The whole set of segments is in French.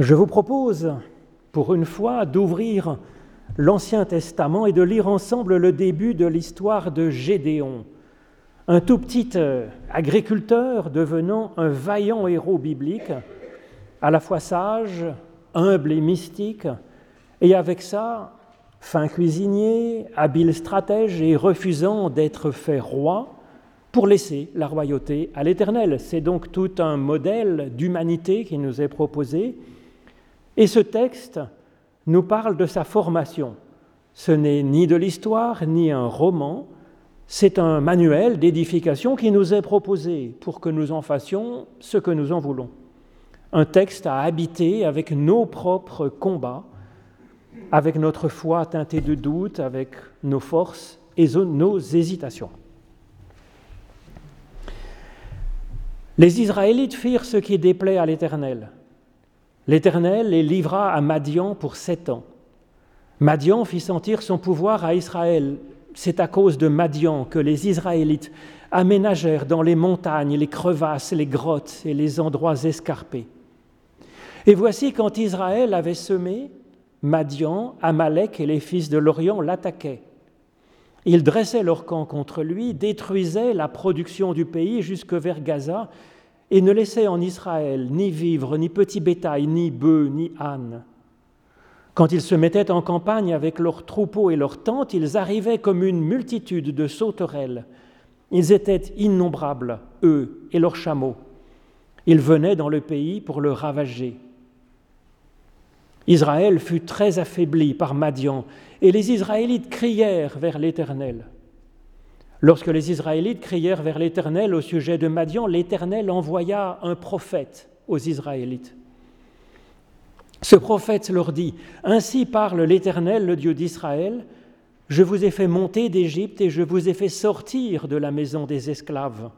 Je vous propose, pour une fois, d'ouvrir l'Ancien Testament et de lire ensemble le début de l'histoire de Gédéon, un tout petit euh, agriculteur devenant un vaillant héros biblique, à la fois sage, humble et mystique, et avec ça, fin cuisinier, habile stratège et refusant d'être fait roi pour laisser la royauté à l'Éternel. C'est donc tout un modèle d'humanité qui nous est proposé et ce texte nous parle de sa formation. Ce n'est ni de l'histoire, ni un roman, c'est un manuel d'édification qui nous est proposé pour que nous en fassions ce que nous en voulons. Un texte à habiter avec nos propres combats, avec notre foi teintée de doute, avec nos forces et nos hésitations. Les Israélites firent ce qui déplaît à l'Éternel. L'Éternel les livra à Madian pour sept ans. Madian fit sentir son pouvoir à Israël. C'est à cause de Madian que les Israélites aménagèrent dans les montagnes les crevasses, les grottes et les endroits escarpés. Et voici quand Israël avait semé, Madian, Amalek et les fils de l'Orient l'attaquaient. Ils dressaient leur camp contre lui, détruisaient la production du pays jusque vers Gaza et ne laissait en Israël ni vivre, ni petit bétail, ni bœufs, ni ânes. Quand ils se mettaient en campagne avec leurs troupeaux et leurs tentes, ils arrivaient comme une multitude de sauterelles. Ils étaient innombrables, eux et leurs chameaux. Ils venaient dans le pays pour le ravager. Israël fut très affaibli par Madian, et les Israélites crièrent vers l'Éternel. Lorsque les Israélites crièrent vers l'Éternel au sujet de Madian, l'Éternel envoya un prophète aux Israélites. Ce prophète leur dit, Ainsi parle l'Éternel, le Dieu d'Israël, je vous ai fait monter d'Égypte et je vous ai fait sortir de la maison des esclaves.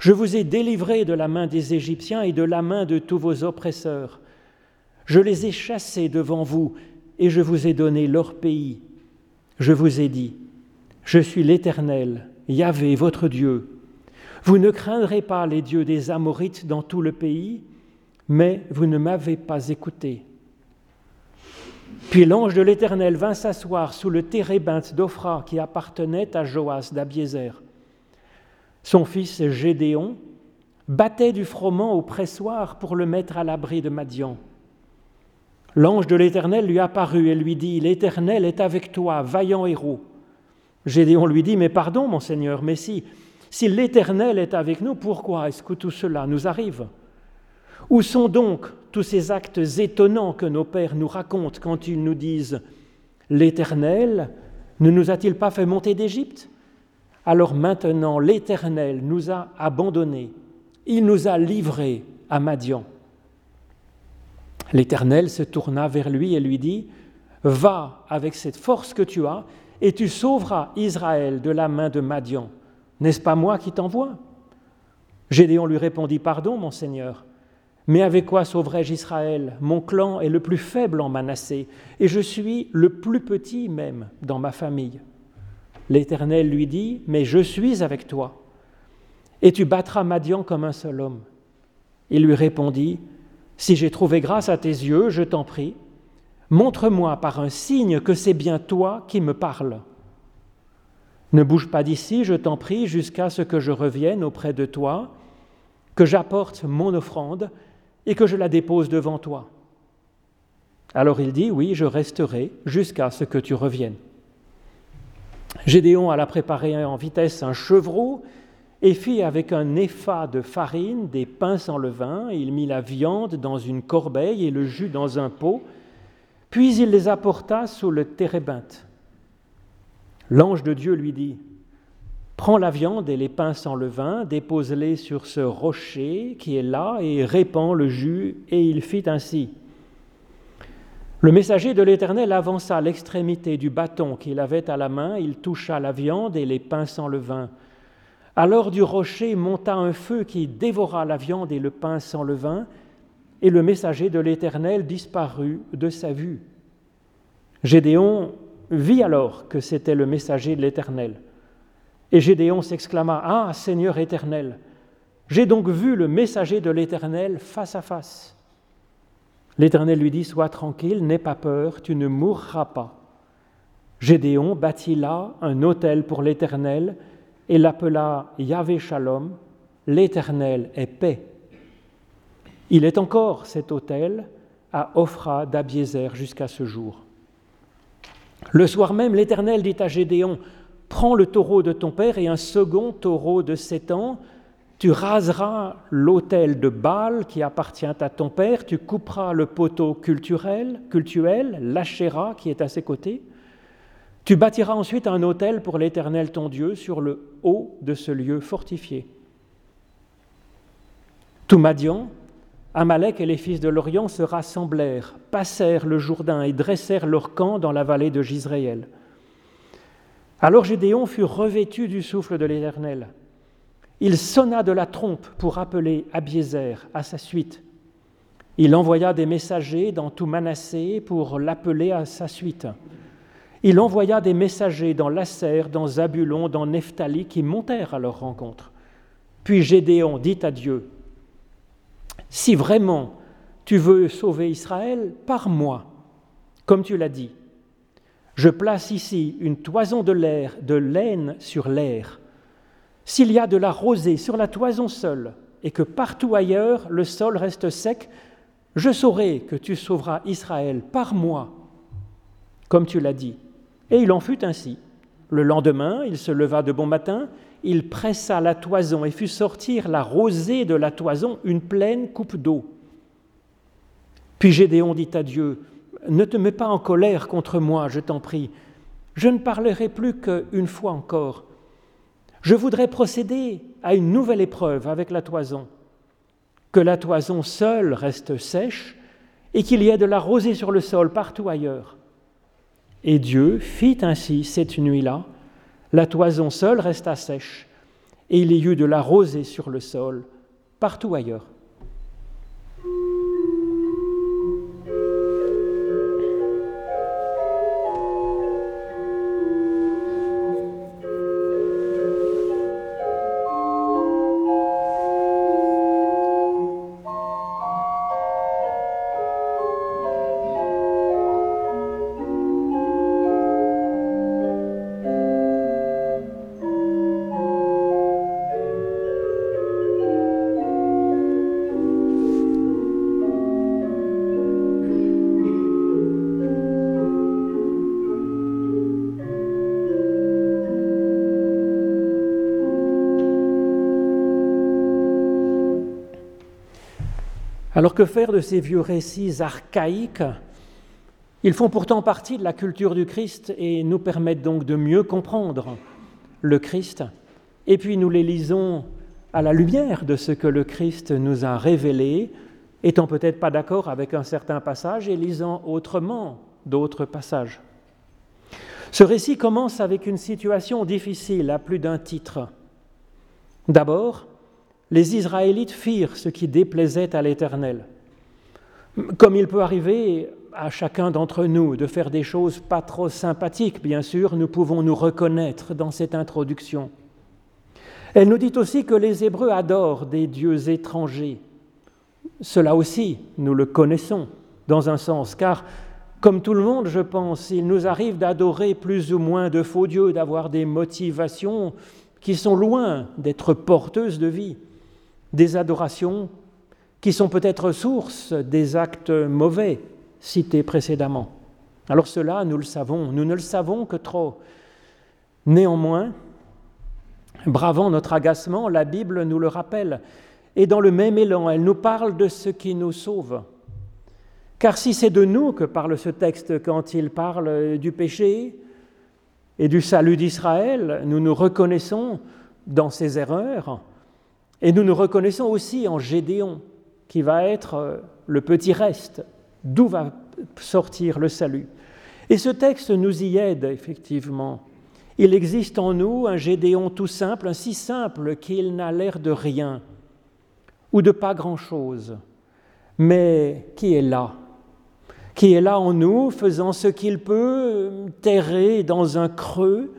Je vous ai délivré de la main des Égyptiens et de la main de tous vos oppresseurs. Je les ai chassés devant vous et je vous ai donné leur pays. Je vous ai dit, je suis l'Éternel, Yahvé, votre Dieu. Vous ne craindrez pas les dieux des Amorites dans tout le pays, mais vous ne m'avez pas écouté. Puis l'ange de l'Éternel vint s'asseoir sous le térébinthe d'Ophra qui appartenait à Joas d'Abiézer. Son fils Gédéon battait du froment au pressoir pour le mettre à l'abri de Madian. L'ange de l'Éternel lui apparut et lui dit, L'Éternel est avec toi, vaillant héros. Gédéon lui dit, mais pardon, mon Seigneur, mais si, si l'Éternel est avec nous, pourquoi est-ce que tout cela nous arrive? Où sont donc tous ces actes étonnants que nos pères nous racontent quand ils nous disent, l'Éternel ne nous a-t-il pas fait monter d'Égypte? Alors maintenant, l'Éternel nous a abandonnés, il nous a livrés à Madian. L'Éternel se tourna vers lui et lui dit, Va avec cette force que tu as et tu sauveras Israël de la main de Madian. N'est-ce pas moi qui t'envoie? Gédéon lui répondit, Pardon, mon Seigneur, mais avec quoi sauverai-je Israël? Mon clan est le plus faible en Manassé, et je suis le plus petit même dans ma famille. L'Éternel lui dit, Mais je suis avec toi, et tu battras Madian comme un seul homme. Il lui répondit, Si j'ai trouvé grâce à tes yeux, je t'en prie, Montre-moi par un signe que c'est bien toi qui me parles. Ne bouge pas d'ici, je t'en prie, jusqu'à ce que je revienne auprès de toi, que j'apporte mon offrande et que je la dépose devant toi. Alors il dit, oui, je resterai jusqu'à ce que tu reviennes. Gédéon alla préparer en vitesse un chevreau et fit avec un épha de farine des pains sans levain. Il mit la viande dans une corbeille et le jus dans un pot puis il les apporta sous le térébinthe. L'ange de Dieu lui dit Prends la viande et les pains sans levain, dépose-les sur ce rocher qui est là et répands le jus. Et il fit ainsi. Le messager de l'Éternel avança l'extrémité du bâton qu'il avait à la main, il toucha la viande et les pains sans levain. Alors du rocher monta un feu qui dévora la viande et le pain sans levain, et le messager de l'Éternel disparut de sa vue. Gédéon vit alors que c'était le messager de l'Éternel. Et Gédéon s'exclama, Ah Seigneur éternel, j'ai donc vu le messager de l'Éternel face à face. L'Éternel lui dit, Sois tranquille, n'aie pas peur, tu ne mourras pas. Gédéon bâtit là un autel pour l'Éternel et l'appela Yahvé Shalom, l'Éternel est paix. Il est encore cet autel à Ophra d'Abiézer jusqu'à ce jour. Le soir même, l'Éternel dit à Gédéon, Prends le taureau de ton père et un second taureau de sept ans, tu raseras l'autel de Baal qui appartient à ton père, tu couperas le poteau culturel, cultuel, l'Achéra qui est à ses côtés, tu bâtiras ensuite un autel pour l'Éternel ton Dieu sur le haut de ce lieu fortifié. Tout Madian, Amalek et les fils de l'Orient se rassemblèrent, passèrent le Jourdain et dressèrent leur camp dans la vallée de Gisraël. Alors Gédéon fut revêtu du souffle de l'Éternel. Il sonna de la trompe pour appeler Abiézer à sa suite. Il envoya des messagers dans tout Manassé pour l'appeler à sa suite. Il envoya des messagers dans Lasser, dans Zabulon, dans Nephtali, qui montèrent à leur rencontre. Puis Gédéon dit à Dieu, si vraiment tu veux sauver Israël, par moi, comme tu l'as dit. Je place ici une toison de l'air, de laine sur l'air. S'il y a de la rosée sur la toison seule, et que partout ailleurs le sol reste sec, je saurai que tu sauveras Israël par moi, comme tu l'as dit. Et il en fut ainsi. Le lendemain, il se leva de bon matin, il pressa la toison et fit sortir la rosée de la toison, une pleine coupe d'eau. Puis Gédéon dit à Dieu, Ne te mets pas en colère contre moi, je t'en prie. Je ne parlerai plus qu'une fois encore. Je voudrais procéder à une nouvelle épreuve avec la toison. Que la toison seule reste sèche et qu'il y ait de la rosée sur le sol partout ailleurs. Et Dieu fit ainsi cette nuit-là la toison seule resta sèche, et il y eut de la rosée sur le sol, partout ailleurs. Alors que faire de ces vieux récits archaïques? Ils font pourtant partie de la culture du Christ et nous permettent donc de mieux comprendre le Christ. Et puis nous les lisons à la lumière de ce que le Christ nous a révélé, étant peut-être pas d'accord avec un certain passage et lisant autrement d'autres passages. Ce récit commence avec une situation difficile à plus d'un titre. D'abord, les Israélites firent ce qui déplaisait à l'Éternel. Comme il peut arriver à chacun d'entre nous de faire des choses pas trop sympathiques, bien sûr, nous pouvons nous reconnaître dans cette introduction. Elle nous dit aussi que les Hébreux adorent des dieux étrangers. Cela aussi, nous le connaissons dans un sens, car comme tout le monde, je pense, il nous arrive d'adorer plus ou moins de faux dieux, d'avoir des motivations qui sont loin d'être porteuses de vie des adorations qui sont peut-être source des actes mauvais cités précédemment. Alors cela, nous le savons, nous ne le savons que trop. Néanmoins, bravant notre agacement, la Bible nous le rappelle, et dans le même élan, elle nous parle de ce qui nous sauve. Car si c'est de nous que parle ce texte quand il parle du péché et du salut d'Israël, nous nous reconnaissons dans ses erreurs, et nous nous reconnaissons aussi en Gédéon, qui va être euh, le petit reste, d'où va sortir le salut. Et ce texte nous y aide, effectivement. Il existe en nous un Gédéon tout simple, un si simple qu'il n'a l'air de rien, ou de pas grand-chose, mais qui est là, qui est là en nous, faisant ce qu'il peut, terrer dans un creux,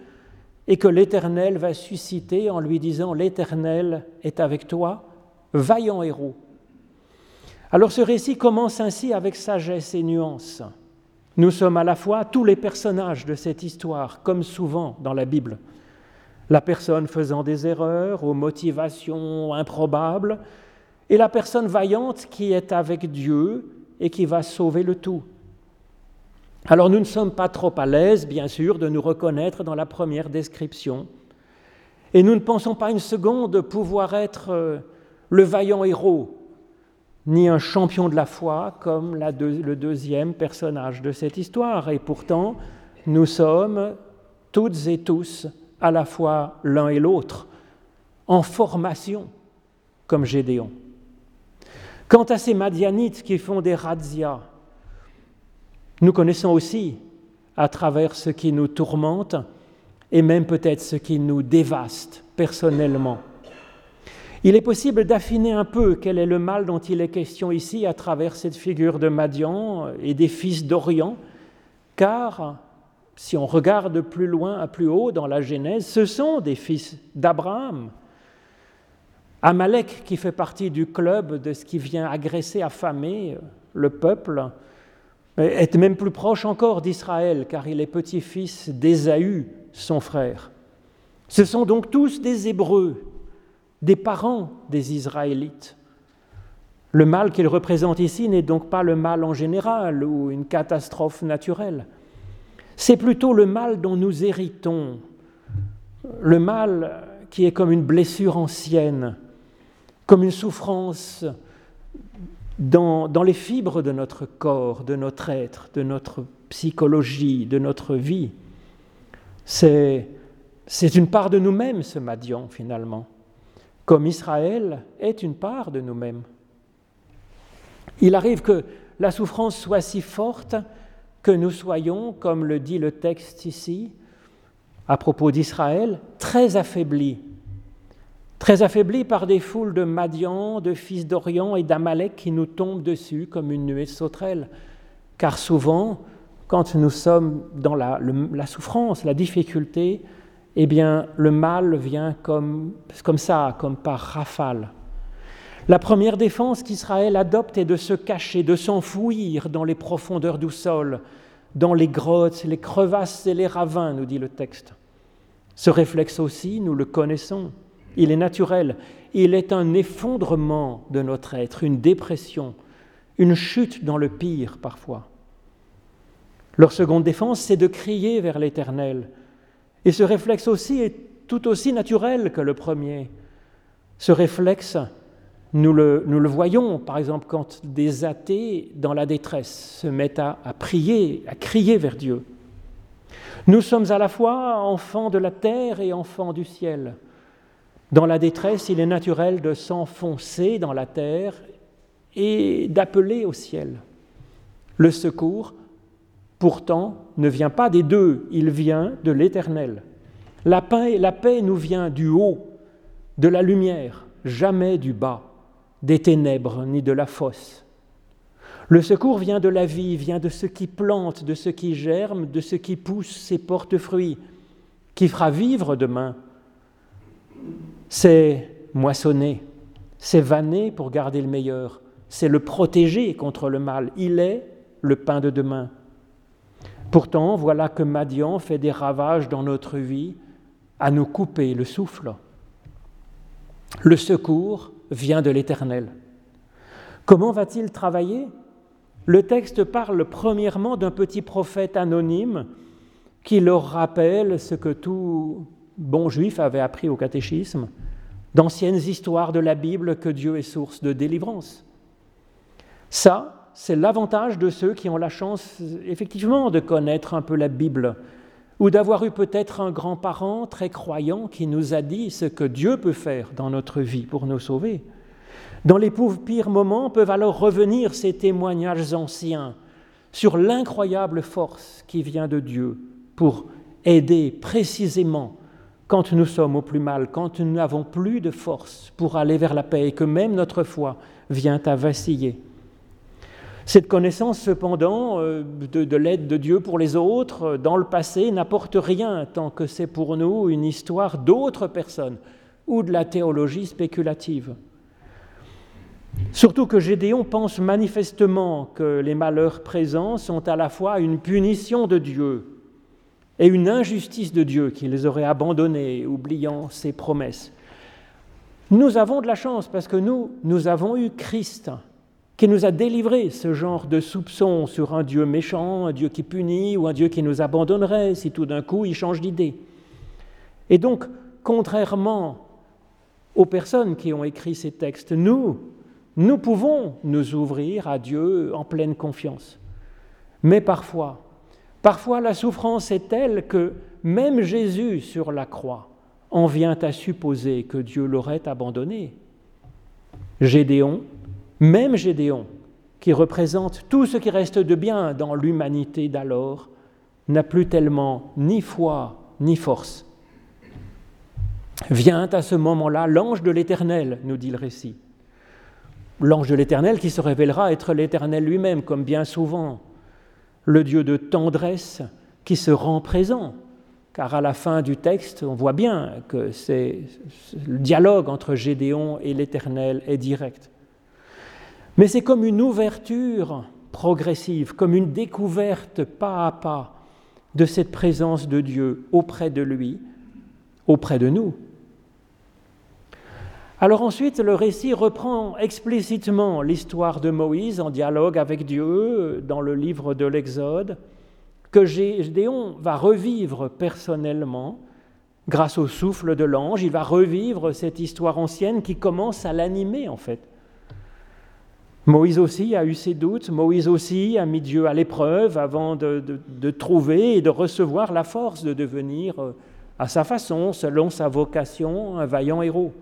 et que l'Éternel va susciter en lui disant, l'Éternel est avec toi, vaillant héros. Alors ce récit commence ainsi avec sagesse et nuance. Nous sommes à la fois tous les personnages de cette histoire, comme souvent dans la Bible. La personne faisant des erreurs, aux motivations improbables, et la personne vaillante qui est avec Dieu et qui va sauver le tout. Alors nous ne sommes pas trop à l'aise, bien sûr, de nous reconnaître dans la première description. Et nous ne pensons pas une seconde pouvoir être euh, le vaillant héros, ni un champion de la foi comme le deuxième personnage de cette histoire. Et pourtant, nous sommes toutes et tous à la fois l'un et l'autre, en formation, comme Gédéon. Quant à ces Madianites qui font des razzias, nous connaissons aussi, à travers ce qui nous tourmente, et même peut-être ce qui nous dévaste personnellement. Il est possible d'affiner un peu quel est le mal dont il est question ici à travers cette figure de Madian et des fils d'Orient, car si on regarde plus loin, plus haut dans la Genèse, ce sont des fils d'Abraham. Amalek, qui fait partie du club de ce qui vient agresser, affamer le peuple, est même plus proche encore d'Israël, car il est petit-fils d'Ésaü, son frère. Ce sont donc tous des Hébreux, des parents des Israélites. Le mal qu'il représente ici n'est donc pas le mal en général ou une catastrophe naturelle. C'est plutôt le mal dont nous héritons, le mal qui est comme une blessure ancienne, comme une souffrance dans, les fibres de notre corps, de notre être, de notre psychologie, de notre vie. C'est une part de nous-mêmes, ce Madian, finalement, comme Israël est une part de nous-mêmes. Il arrive que la souffrance soit si forte que nous soyons, comme le dit le texte ici, à propos d'Israël, très affaiblis très affaiblis par des foules de Madian, de fils d'Orient et d'Amalek qui nous tombent dessus comme une nuée de sauterelles. Car souvent, quand nous sommes dans la, la, souffrance, la difficulté, eh bien, le mal vient comme, comme ça, comme par rafale. La première défense qu'Israël adopte est de se cacher, de s'enfouir dans les profondeurs du sol, dans les grottes, les crevasses et les ravins, nous dit le texte. Ce réflexe aussi, nous le connaissons. Il est naturel. Il est un effondrement de notre être, une dépression, une chute dans le pire parfois. Leur seconde défense, c'est de crier vers l'Éternel. Et ce réflexe aussi est tout aussi naturel que le premier. Ce réflexe, nous le, voyons, par exemple, quand des athées, dans la détresse, se mettent à prier, à crier vers Dieu. Nous sommes à la fois enfants de la terre et enfants du ciel. Dans la détresse, il est naturel de s'enfoncer dans la terre et d'appeler au ciel. Le secours, pourtant, ne vient pas des deux, il vient de l'Éternel. La paix, la paix nous vient du haut, de la lumière, jamais du bas, des ténèbres ni de la fosse. Le secours vient de la vie, vient de ce qui plante, de ce qui germe, de ce qui pousse ses porte-fruits, qui fera vivre demain c'est moissonner, c'est vanner pour garder le meilleur, c'est le protéger contre le mal. Il est le pain de demain. Pourtant, voilà que Madian fait des ravages dans notre vie à nous couper le souffle. Le secours vient de l'Éternel. Comment va-t-il travailler? Le texte parle premièrement d'un petit prophète anonyme qui leur rappelle ce que tout bon juif avait appris au catéchisme, d'anciennes histoires de la Bible que Dieu est source de délivrance. Ça, c'est l'avantage de ceux qui ont la chance effectivement de connaître un peu la Bible ou d'avoir eu peut-être un grand-parent très croyant qui nous a dit ce que Dieu peut faire dans notre vie pour nous sauver. Dans les pires moments peuvent alors revenir ces témoignages anciens sur l'incroyable force qui vient de Dieu pour aider précisément quand nous sommes au plus mal, quand nous n'avons plus de force pour aller vers la paix et que même notre foi vient à vaciller. Cette connaissance, cependant, euh, de, l'aide de Dieu pour les autres, euh, dans le passé, n'apporte rien tant que c'est pour nous une histoire d'autres personnes ou de la théologie spéculative. Surtout que Gédéon pense manifestement que les malheurs présents sont à la fois une punition de Dieu et une injustice de Dieu qui les aurait abandonnés, oubliant ses promesses. Nous avons de la chance parce que nous, nous avons eu Christ qui nous a délivré ce genre de soupçons sur un Dieu méchant, un Dieu qui punit ou un Dieu qui nous abandonnerait si tout d'un coup il change d'idée. Et donc, contrairement aux personnes qui ont écrit ces textes, nous, nous pouvons nous ouvrir à Dieu en pleine confiance. Mais parfois, parfois la souffrance est telle que même Jésus sur la croix en vient à supposer que Dieu l'aurait abandonné. Gédéon, même Gédéon, qui représente tout ce qui reste de bien dans l'humanité d'alors, n'a plus tellement ni foi ni force. Vient à ce moment-là l'ange de l'Éternel, nous dit le récit l'ange de l'Éternel qui se révélera être l'Éternel lui-même, comme bien souvent, le Dieu de tendresse qui se rend présent. Car à la fin du texte, on voit bien que le dialogue entre Gédéon et l'Éternel est direct. Mais c'est comme une ouverture progressive, comme une découverte pas à pas de cette présence de Dieu auprès de lui, auprès de nous. Alors ensuite, le récit reprend explicitement l'histoire de Moïse en dialogue avec Dieu dans le livre de l'Exode, que Gédéon va revivre personnellement grâce au souffle de l'ange. Il va revivre cette histoire ancienne qui commence à l'animer en fait. Moïse aussi a eu ses doutes, Moïse aussi a mis Dieu à l'épreuve avant de, de, trouver et de recevoir la force de devenir, euh, à sa façon, selon sa vocation, un vaillant héros.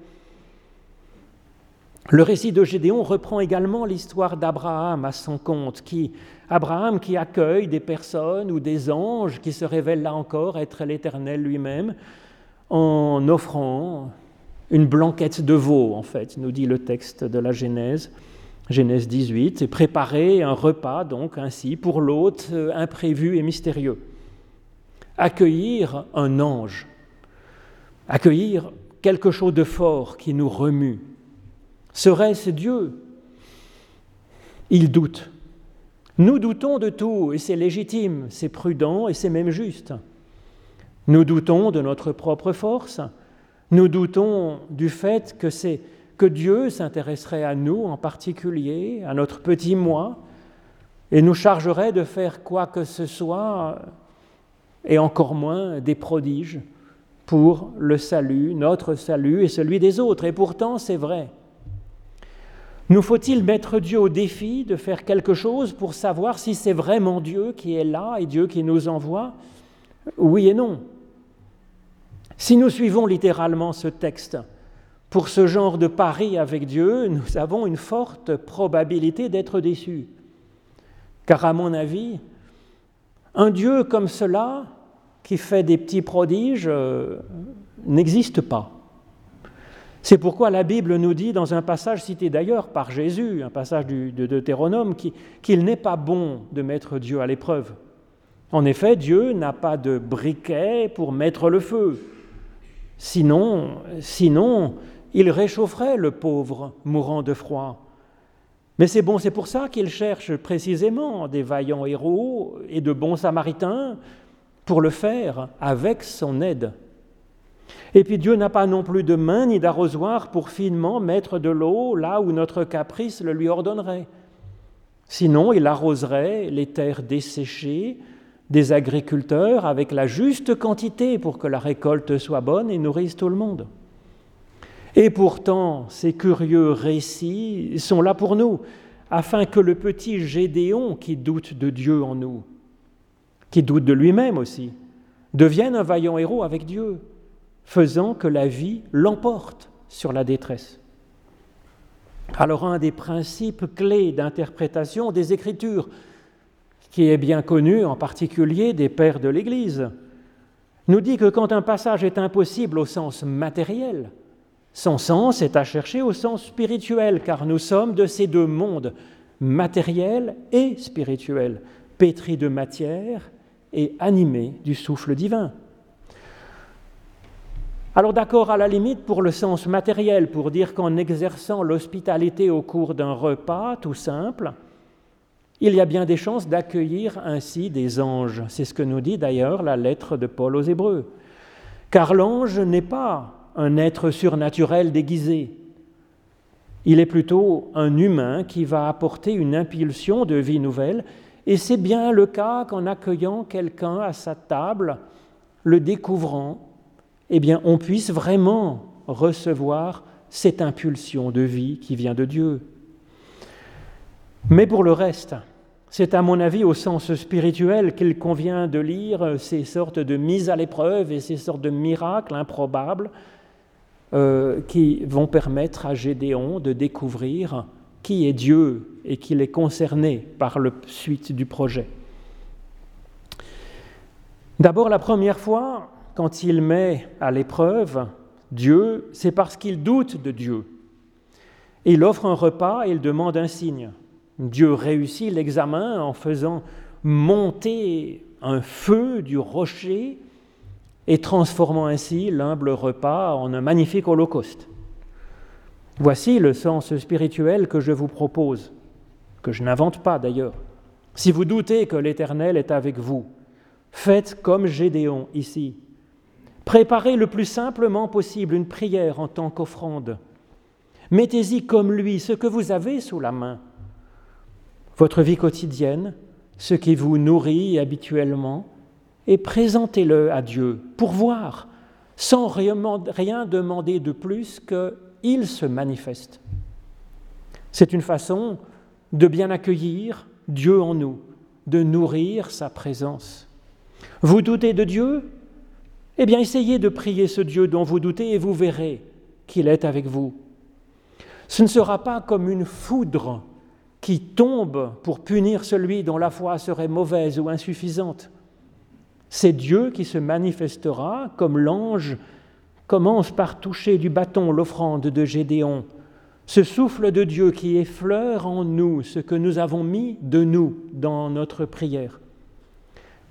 Le récit de Gédéon reprend également l'histoire d'Abraham à son compte, qui, Abraham qui accueille des personnes ou des anges qui se révèlent là encore être l'Éternel lui-même, en offrant une blanquette de veau, en fait, nous dit le texte de la Genèse, Genèse 18, et préparer un repas, donc ainsi, pour l'hôte euh, imprévu et mystérieux. Accueillir un ange, accueillir quelque chose de fort qui nous remue, Serait-ce Dieu? Il doute. Nous doutons de tout, et c'est légitime, c'est prudent, et c'est même juste. Nous doutons de notre propre force, nous doutons du fait que que Dieu s'intéresserait à nous en particulier, à notre petit moi, et nous chargerait de faire quoi que ce soit, et encore moins des prodiges, pour le salut, notre salut et celui des autres. Et pourtant, c'est vrai. Nous faut-il mettre Dieu au défi de faire quelque chose pour savoir si c'est vraiment Dieu qui est là et Dieu qui nous envoie? Oui et non. Si nous suivons littéralement ce texte, pour ce genre de pari avec Dieu, nous avons une forte probabilité d'être déçus. Car à mon avis, un Dieu comme cela, qui fait des petits prodiges, euh, n'existe pas. C'est pourquoi la Bible nous dit, dans un passage cité d'ailleurs par Jésus, un passage de Deutéronome, qu'il n'est pas bon de mettre Dieu à l'épreuve. En effet, Dieu n'a pas de briquet pour mettre le feu. Sinon, sinon, il réchaufferait le pauvre mourant de froid. Mais c'est bon, c'est pour ça qu'il cherche précisément des vaillants héros et de bons samaritains pour le faire avec son aide. Et puis Dieu n'a pas non plus de main ni d'arrosoir pour finement mettre de l'eau là où notre caprice le lui ordonnerait. Sinon, il arroserait les terres desséchées des agriculteurs avec la juste quantité pour que la récolte soit bonne et nourrisse tout le monde. Et pourtant, ces curieux récits sont là pour nous, afin que le petit Gédéon qui doute de Dieu en nous, qui doute de lui-même aussi, devienne un vaillant héros avec Dieu, faisant que la vie l'emporte sur la détresse. Alors un des principes clés d'interprétation des Écritures, qui est bien connu en particulier des pères de l'Église, nous dit que quand un passage est impossible au sens matériel, son sens est à chercher au sens spirituel, car nous sommes de ces deux mondes, matériel et spirituel, pétris de matière et animés du souffle divin. Alors d'accord à la limite pour le sens matériel, pour dire qu'en exerçant l'hospitalité au cours d'un repas tout simple, il y a bien des chances d'accueillir ainsi des anges. C'est ce que nous dit d'ailleurs la lettre de Paul aux Hébreux. Car l'ange n'est pas un être surnaturel déguisé. Il est plutôt un humain qui va apporter une impulsion de vie nouvelle, et c'est bien le cas qu'en accueillant quelqu'un à sa table, le découvrant, eh bien, on puisse vraiment recevoir cette impulsion de vie qui vient de Dieu. Mais pour le reste, c'est à mon avis au sens spirituel qu'il convient de lire ces sortes de mises à l'épreuve et ces sortes de miracles improbables euh, qui vont permettre à Gédéon de découvrir qui est Dieu et qu'il est concerné par la suite du projet. D'abord, la première fois, quand il met à l'épreuve Dieu, c'est parce qu'il doute de Dieu. Il offre un repas et il demande un signe. Dieu réussit l'examen en faisant monter un feu du rocher et transformant ainsi l'humble repas en un magnifique holocauste. Voici le sens spirituel que je vous propose, que je n'invente pas d'ailleurs. Si vous doutez que l'Éternel est avec vous, faites comme Gédéon ici. Préparez le plus simplement possible une prière en tant qu'offrande. Mettez-y comme lui ce que vous avez sous la main votre vie quotidienne, ce qui vous nourrit habituellement, et présentez-le à Dieu pour voir, sans rien demander de plus qu'il se manifeste. C'est une façon de bien accueillir Dieu en nous, de nourrir sa présence. Vous doutez de Dieu? Eh bien, essayez de prier ce Dieu dont vous doutez et vous verrez qu'il est avec vous. Ce ne sera pas comme une foudre qui tombe pour punir celui dont la foi serait mauvaise ou insuffisante. C'est Dieu qui se manifestera comme l'ange commence par toucher du bâton l'offrande de Gédéon, ce souffle de Dieu qui effleure en nous ce que nous avons mis de nous dans notre prière.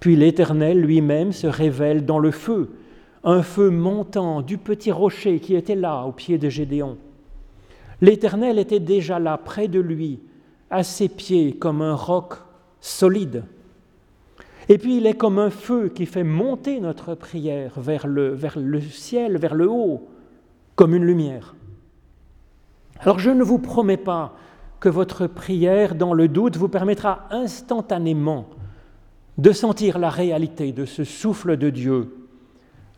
Puis l'Éternel lui-même se révèle dans le feu, un feu montant du petit rocher qui était là au pied de Gédéon. L'Éternel était déjà là près de lui, à ses pieds comme un roc solide. Et puis il est comme un feu qui fait monter notre prière vers le, vers le ciel, vers le haut, comme une lumière. Alors je ne vous promets pas que votre prière dans le doute vous permettra instantanément de sentir la réalité de ce souffle de Dieu,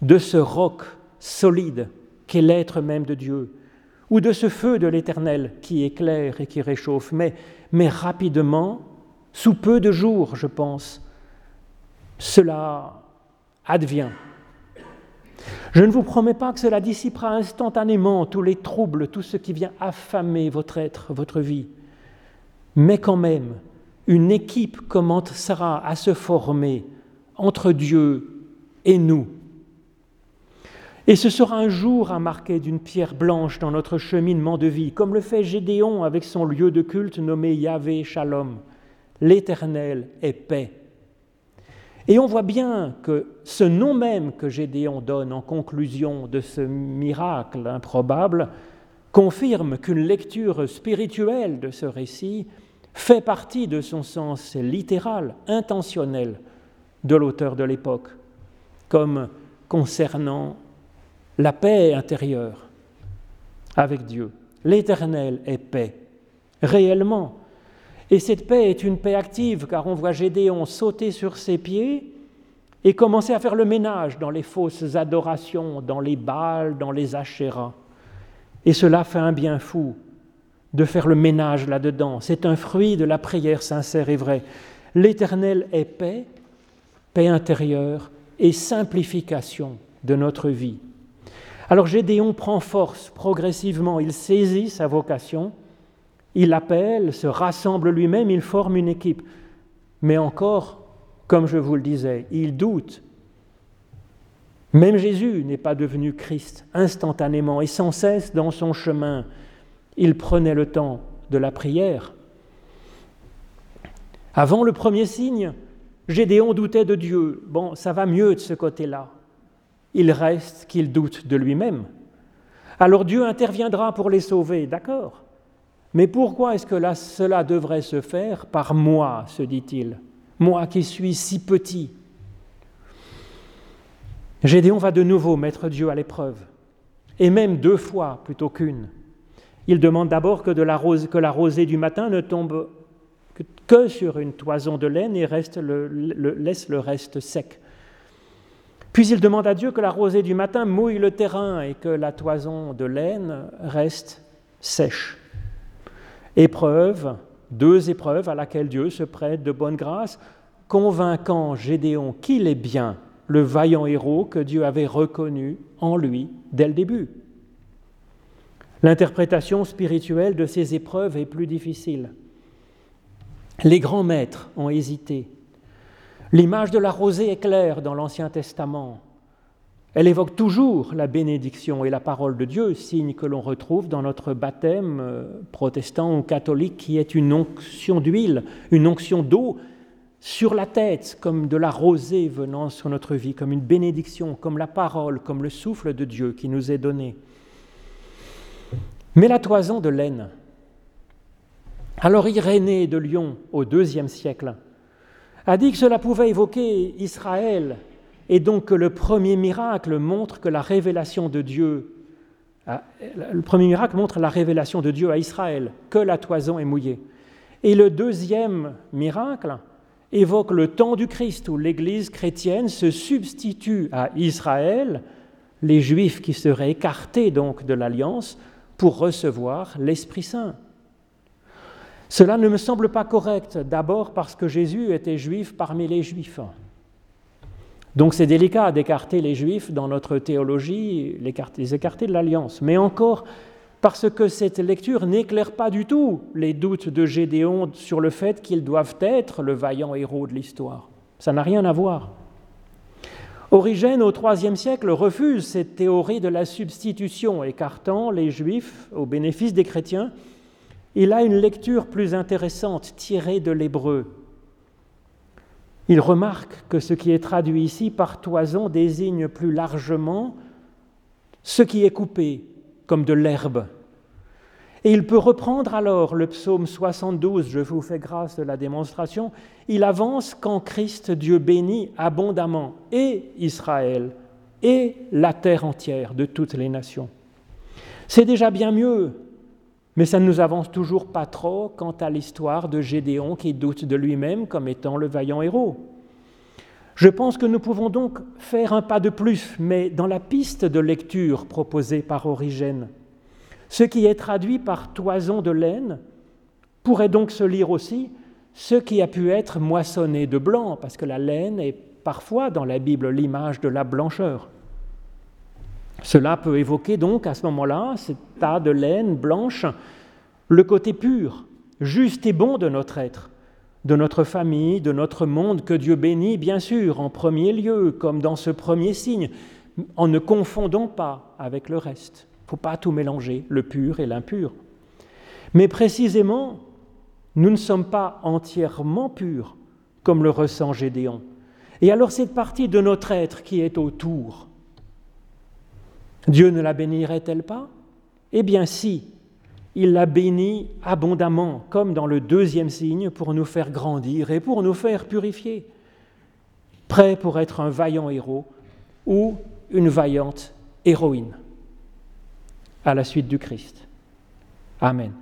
de ce roc solide qu'est l'être même de Dieu, ou de ce feu de l'Éternel qui éclaire et qui réchauffe, mais, mais rapidement, sous peu de jours, je pense, cela advient. Je ne vous promets pas que cela dissipera instantanément tous les troubles, tout ce qui vient affamer votre être, votre vie, mais quand même, une équipe commencera à se former entre Dieu et nous et ce sera un jour à marquer d'une pierre blanche dans notre cheminement de vie, comme le fait Gédéon avec son lieu de culte nommé Yahvé Shalom. L'Éternel est paix. Et on voit bien que ce nom même que Gédéon donne en conclusion de ce miracle improbable confirme qu'une lecture spirituelle de ce récit fait partie de son sens littéral, intentionnel de l'auteur de l'époque, comme concernant la paix intérieure avec Dieu. L'Éternel est paix, réellement. Et cette paix est une paix active, car on voit Gédéon sauter sur ses pieds et commencer à faire le ménage dans les fausses adorations, dans les Baals, dans les Achéras. Et cela fait un bien fou de faire le ménage là-dedans. C'est un fruit de la prière sincère et vraie. L'Éternel est paix, paix intérieure et simplification de notre vie. Alors Gédéon prend force progressivement, il saisit sa vocation, il appelle, se rassemble lui-même, il forme une équipe. Mais encore, comme je vous le disais, il doute. Même Jésus n'est pas devenu Christ instantanément et sans cesse dans son chemin. Il prenait le temps de la prière. Avant le premier signe, Gédéon doutait de Dieu. Bon, ça va mieux de ce côté-là. il reste qu'il doute de lui-même. Alors Dieu interviendra pour les sauver, d'accord. Mais pourquoi est-ce que cela devrait se faire par moi, se dit-il, moi qui suis si petit Gédéon va de nouveau mettre Dieu à l'épreuve, et même deux fois plutôt qu'une. Il demande d'abord que, la rosée du matin ne tombe que sur une toison de laine et laisse le reste sec. Puis il demande à Dieu que la rosée du matin mouille le terrain et que la toison de laine reste sèche. Épreuve, deux épreuves à laquelle Dieu se prête de bonne grâce, convainquant Gédéon qu'il est bien le vaillant héros que Dieu avait reconnu en lui dès le début. L'interprétation spirituelle de ces épreuves est plus difficile. Les grands maîtres ont hésité. L'image de la rosée est claire dans l'Ancien Testament. Elle évoque toujours la bénédiction et la parole de Dieu, signe que l'on retrouve dans notre baptême euh, protestant ou catholique, qui est une onction d'huile, une onction d'eau sur la tête, comme de la rosée venant sur notre vie, comme une bénédiction, comme la parole, comme le souffle de Dieu qui nous est donné. Mais la toison de laine, alors Irénée de Lyon, au IIe siècle, a dit que cela pouvait évoquer Israël et donc que le premier miracle montre que la révélation de Dieu, le premier miracle montre la révélation de Dieu à Israël, que la toison est mouillée. Et le deuxième miracle évoque le temps du Christ où l'Église chrétienne se substitue à Israël, les Juifs qui seraient écartés donc de l'alliance, pour recevoir l'Esprit Saint. Cela ne me semble pas correct, d'abord parce que Jésus était juif parmi les juifs. Donc c'est délicat d'écarter les juifs dans notre théologie, les écarter de l'alliance. Mais encore parce que cette lecture n'éclaire pas du tout les doutes de Gédéon sur le fait qu'ils doivent être le vaillant héros de l'histoire. Ça n'a rien à voir. Origène, au IIIe siècle, refuse cette théorie de la substitution, écartant les juifs au bénéfice des chrétiens il a une lecture plus intéressante tirée de l'hébreu. Il remarque que ce qui est traduit ici par toison désigne plus largement ce qui est coupé, comme de l'herbe. Et il peut reprendre alors le psaume 72, je vous fais grâce de la démonstration, il avance qu'en Christ Dieu bénit abondamment et Israël et la terre entière de toutes les nations. C'est déjà bien mieux mais ça ne nous avance toujours pas trop quant à l'histoire de Gédéon qui doute de lui-même comme étant le vaillant héros. Je pense que nous pouvons donc faire un pas de plus, mais dans la piste de lecture proposée par Origène. Ce qui est traduit par toison de laine pourrait donc se lire aussi ce qui a pu être moissonné de blanc, parce que la laine est parfois dans la Bible l'image de la blancheur. Cela peut évoquer donc à ce moment-là, ce tas de laine blanche, le côté pur, juste et bon de notre être, de notre famille, de notre monde, que Dieu bénit, bien sûr, en premier lieu, comme dans ce premier signe, en ne confondant pas avec le reste. Faut pas tout mélanger, le pur et l'impur. Mais précisément, nous ne sommes pas entièrement purs, comme le ressent Gédéon. Et alors cette partie de notre être qui est autour, Dieu ne la bénirait-elle pas? Eh bien si, il la bénit abondamment, comme dans le deuxième signe, pour nous faire grandir et pour nous faire purifier, prêt pour être un vaillant héros ou une vaillante héroïne à la suite du Christ. Amen.